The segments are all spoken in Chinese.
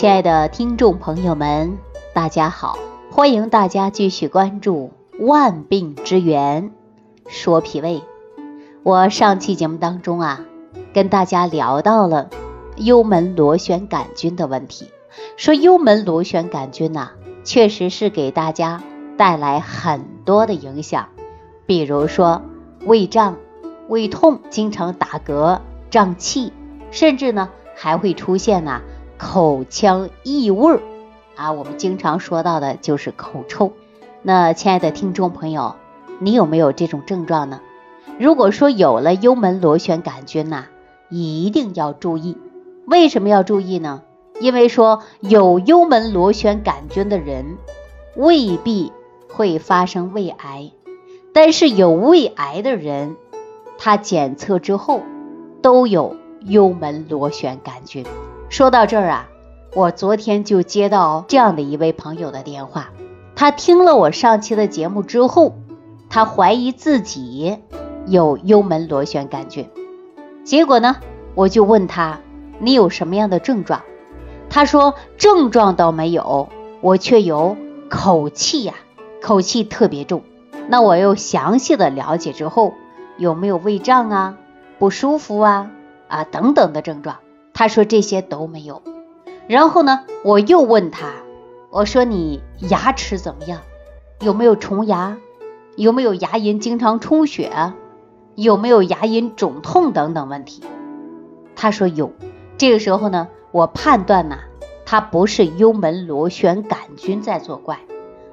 亲爱的听众朋友们，大家好，欢迎大家继续关注《万病之源说脾胃》。我上期节目当中啊，跟大家聊到了幽门螺旋杆菌的问题，说幽门螺旋杆菌呐，确实是给大家带来很多的影响，比如说胃胀、胃痛、经常打嗝、胀气，甚至呢还会出现呐。口腔异味儿啊，我们经常说到的就是口臭。那亲爱的听众朋友，你有没有这种症状呢？如果说有了幽门螺旋杆菌呐，一定要注意。为什么要注意呢？因为说有幽门螺旋杆菌的人未必会发生胃癌，但是有胃癌的人，他检测之后都有幽门螺旋杆菌。说到这儿啊，我昨天就接到这样的一位朋友的电话，他听了我上期的节目之后，他怀疑自己有幽门螺旋杆菌。结果呢，我就问他你有什么样的症状？他说症状倒没有，我却有口气呀，口气特别重。那我又详细的了解之后，有没有胃胀啊、不舒服啊啊等等的症状？他说这些都没有，然后呢，我又问他，我说你牙齿怎么样？有没有虫牙？有没有牙龈经常充血？有没有牙龈肿痛等等问题？他说有。这个时候呢，我判断呐，他不是幽门螺旋杆菌在作怪，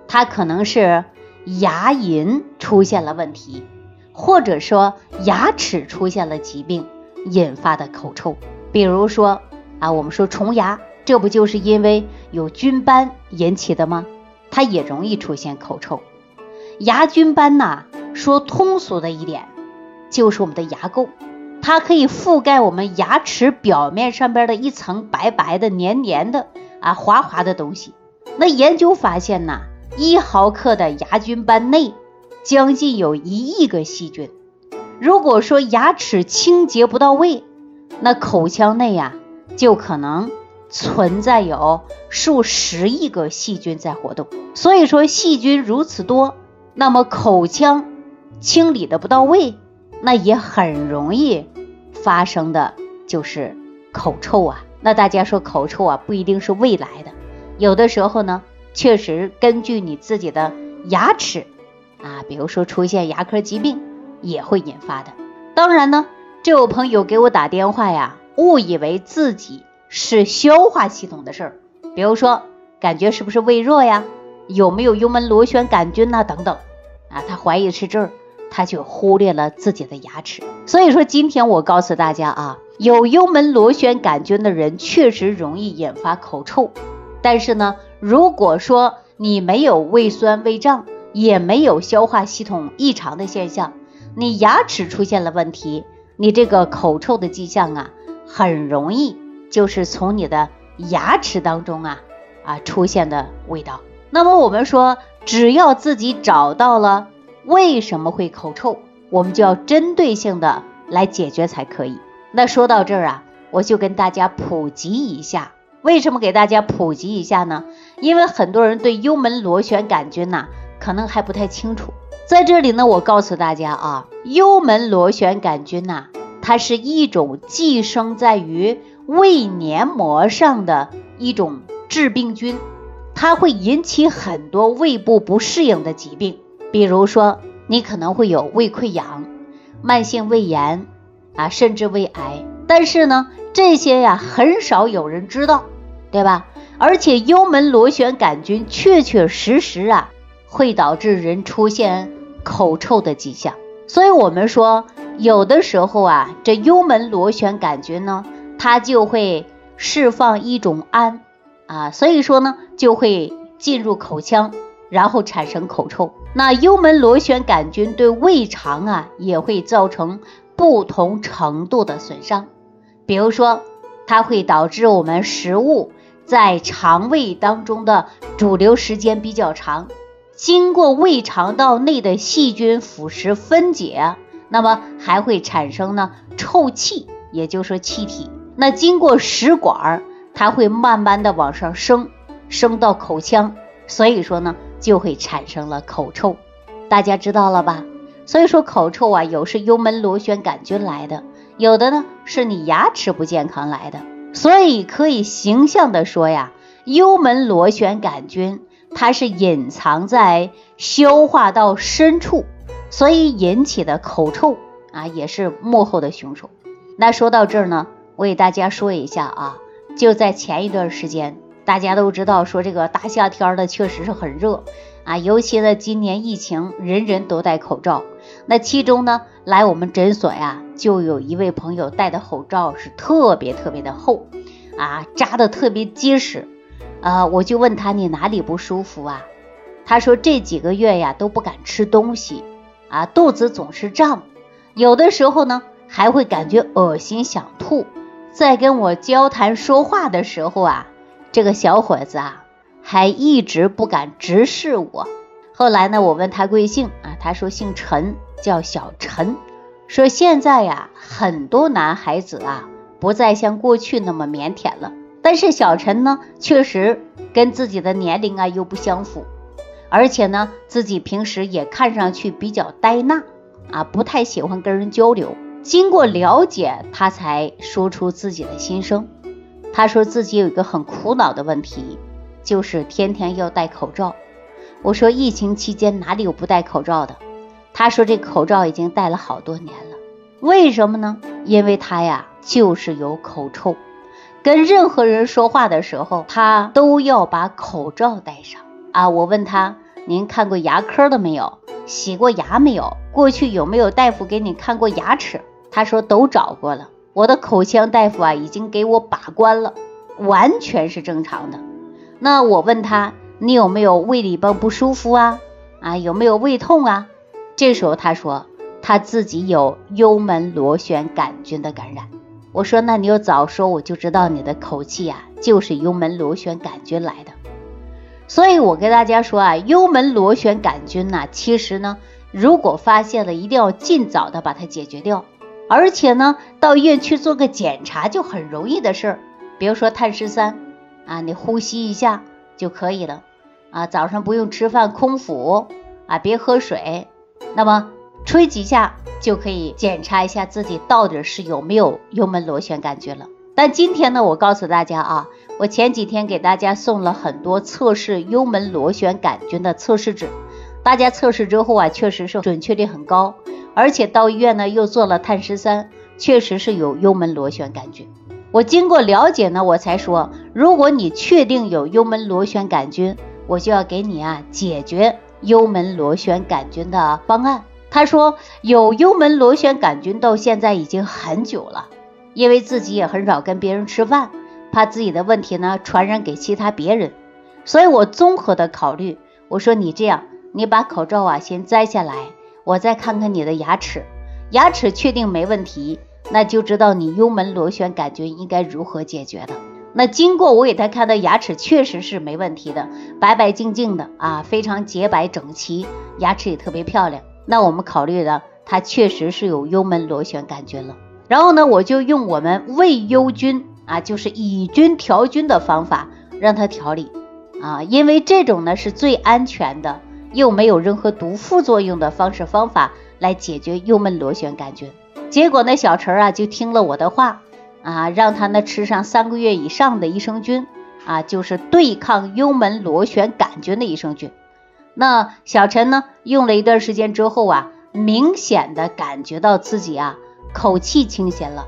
他可能是牙龈出现了问题，或者说牙齿出现了疾病引发的口臭。比如说啊，我们说虫牙，这不就是因为有菌斑引起的吗？它也容易出现口臭。牙菌斑呐，说通俗的一点，就是我们的牙垢，它可以覆盖我们牙齿表面上边的一层白白的、黏黏的啊、滑滑的东西。那研究发现呐，一毫克的牙菌斑内将近有一亿个细菌。如果说牙齿清洁不到位，那口腔内呀，就可能存在有数十亿个细菌在活动。所以说，细菌如此多，那么口腔清理的不到位，那也很容易发生的就是口臭啊。那大家说口臭啊，不一定是胃来的，有的时候呢，确实根据你自己的牙齿啊，比如说出现牙科疾病也会引发的。当然呢。这位朋友给我打电话呀，误以为自己是消化系统的事儿，比如说感觉是不是胃热呀，有没有幽门螺旋杆菌呐等等啊，他怀疑是这儿，他却忽略了自己的牙齿。所以说今天我告诉大家啊，有幽门螺旋杆菌的人确实容易引发口臭，但是呢，如果说你没有胃酸胃胀，也没有消化系统异常的现象，你牙齿出现了问题。你这个口臭的迹象啊，很容易就是从你的牙齿当中啊啊出现的味道。那么我们说，只要自己找到了为什么会口臭，我们就要针对性的来解决才可以。那说到这儿啊，我就跟大家普及一下，为什么给大家普及一下呢？因为很多人对幽门螺旋杆菌呐，可能还不太清楚。在这里呢，我告诉大家啊，幽门螺旋杆菌呐，它是一种寄生在于胃黏膜上的一种致病菌，它会引起很多胃部不适应的疾病，比如说你可能会有胃溃疡、慢性胃炎啊，甚至胃癌。但是呢，这些呀很少有人知道，对吧？而且幽门螺旋杆菌确确实实啊，会导致人出现。口臭的迹象，所以我们说，有的时候啊，这幽门螺旋杆菌呢，它就会释放一种氨啊，所以说呢，就会进入口腔，然后产生口臭。那幽门螺旋杆菌对胃肠啊，也会造成不同程度的损伤，比如说，它会导致我们食物在肠胃当中的主流时间比较长。经过胃肠道内的细菌腐蚀分解，那么还会产生呢臭气，也就是说气体。那经过食管它会慢慢的往上升，升到口腔，所以说呢，就会产生了口臭。大家知道了吧？所以说口臭啊，有是幽门螺旋杆菌来的，有的呢是你牙齿不健康来的。所以可以形象的说呀，幽门螺旋杆菌它是隐藏在消化道深处，所以引起的口臭啊，也是幕后的凶手。那说到这儿呢，我给大家说一下啊，就在前一段时间，大家都知道说这个大夏天的确实是很热啊，尤其呢今年疫情，人人都戴口罩。那其中呢，来我们诊所呀，就有一位朋友戴的口罩是特别特别的厚啊，扎的特别结实啊，我就问他你哪里不舒服啊？他说这几个月呀都不敢吃东西啊，肚子总是胀，有的时候呢还会感觉恶心想吐，在跟我交谈说话的时候啊，这个小伙子啊还一直不敢直视我。后来呢，我问他贵姓啊？他说姓陈，叫小陈。说现在呀，很多男孩子啊，不再像过去那么腼腆了。但是小陈呢，确实跟自己的年龄啊又不相符，而且呢，自己平时也看上去比较呆纳啊，不太喜欢跟人交流。经过了解，他才说出自己的心声。他说自己有一个很苦恼的问题，就是天天要戴口罩。我说疫情期间哪里有不戴口罩的？他说这口罩已经戴了好多年了。为什么呢？因为他呀就是有口臭，跟任何人说话的时候，他都要把口罩戴上啊。我问他，您看过牙科的没有？洗过牙没有？过去有没有大夫给你看过牙齿？他说都找过了，我的口腔大夫啊已经给我把关了，完全是正常的。那我问他。你有没有胃里边不舒服啊？啊，有没有胃痛啊？这时候他说他自己有幽门螺旋杆菌的感染。我说那你要早说，我就知道你的口气啊就是幽门螺旋杆菌来的。所以我跟大家说啊，幽门螺旋杆菌呢，其实呢，如果发现了，一定要尽早的把它解决掉。而且呢，到医院去做个检查就很容易的事儿，比如说碳十三啊，你呼吸一下就可以了。啊，早上不用吃饭，空腹啊，别喝水，那么吹几下就可以检查一下自己到底是有没有幽门螺旋杆菌了。但今天呢，我告诉大家啊，我前几天给大家送了很多测试幽门螺旋杆菌的测试纸，大家测试之后啊，确实是准确率很高，而且到医院呢又做了碳十三，确实是有幽门螺旋杆菌。我经过了解呢，我才说，如果你确定有幽门螺旋杆菌，我就要给你啊解决幽门螺旋杆菌的方案。他说有幽门螺旋杆菌到现在已经很久了，因为自己也很少跟别人吃饭，怕自己的问题呢传染给其他别人，所以我综合的考虑，我说你这样，你把口罩啊先摘下来，我再看看你的牙齿，牙齿确定没问题，那就知道你幽门螺旋杆菌应该如何解决的。那经过我给他看的牙齿确实是没问题的，白白净净的啊，非常洁白整齐，牙齿也特别漂亮。那我们考虑的，他确实是有幽门螺旋杆菌了。然后呢，我就用我们胃幽菌啊，就是以菌调菌的方法让他调理啊，因为这种呢是最安全的，又没有任何毒副作用的方式方法来解决幽门螺旋杆菌。结果呢，小陈啊就听了我的话。啊，让他呢吃上三个月以上的益生菌啊，就是对抗幽门螺旋杆菌的益生菌。那小陈呢用了一段时间之后啊，明显的感觉到自己啊口气清新了，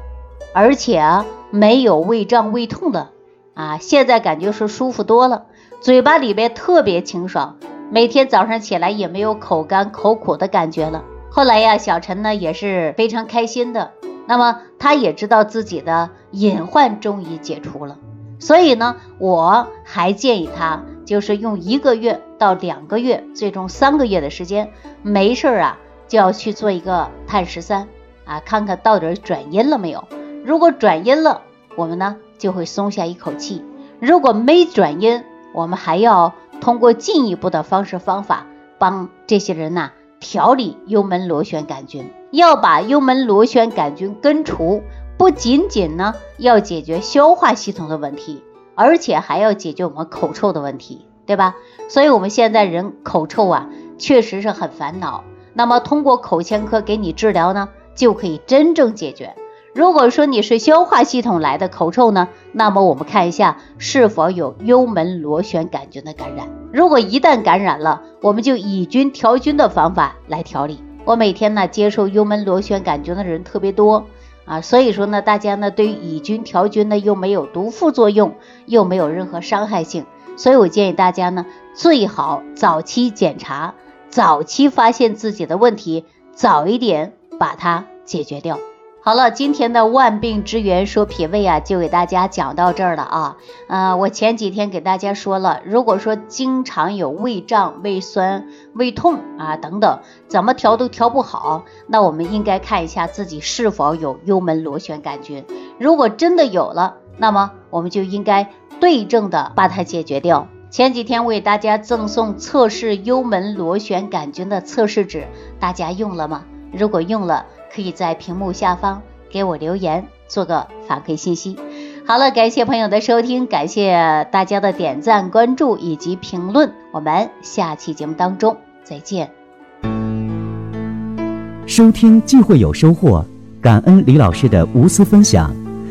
而且啊没有胃胀胃痛的啊，现在感觉是舒服多了，嘴巴里边特别清爽，每天早上起来也没有口干口苦的感觉了。后来呀，小陈呢也是非常开心的。那么他也知道自己的隐患终于解除了，所以呢，我还建议他就是用一个月到两个月，最终三个月的时间，没事儿啊就要去做一个碳十三啊，看看到底转阴了没有。如果转阴了，我们呢就会松下一口气；如果没转阴，我们还要通过进一步的方式方法帮这些人呐调理幽门螺旋杆菌。要把幽门螺旋杆菌根除，不仅仅呢要解决消化系统的问题，而且还要解决我们口臭的问题，对吧？所以我们现在人口臭啊，确实是很烦恼。那么通过口腔科给你治疗呢，就可以真正解决。如果说你是消化系统来的口臭呢，那么我们看一下是否有幽门螺旋杆菌的感染。如果一旦感染了，我们就以菌调菌的方法来调理。我每天呢接受幽门螺旋杆菌的人特别多啊，所以说呢，大家呢对于以菌调菌呢又没有毒副作用，又没有任何伤害性，所以我建议大家呢最好早期检查，早期发现自己的问题，早一点把它解决掉。好了，今天的万病之源说脾胃啊，就给大家讲到这儿了啊。呃，我前几天给大家说了，如果说经常有胃胀、胃酸、胃痛啊等等，怎么调都调不好，那我们应该看一下自己是否有幽门螺旋杆菌。如果真的有了，那么我们就应该对症的把它解决掉。前几天为大家赠送测试幽门螺旋杆菌的测试纸，大家用了吗？如果用了，可以在屏幕下方给我留言，做个反馈信息。好了，感谢朋友的收听，感谢大家的点赞、关注以及评论。我们下期节目当中再见。收听既会有收获，感恩李老师的无私分享。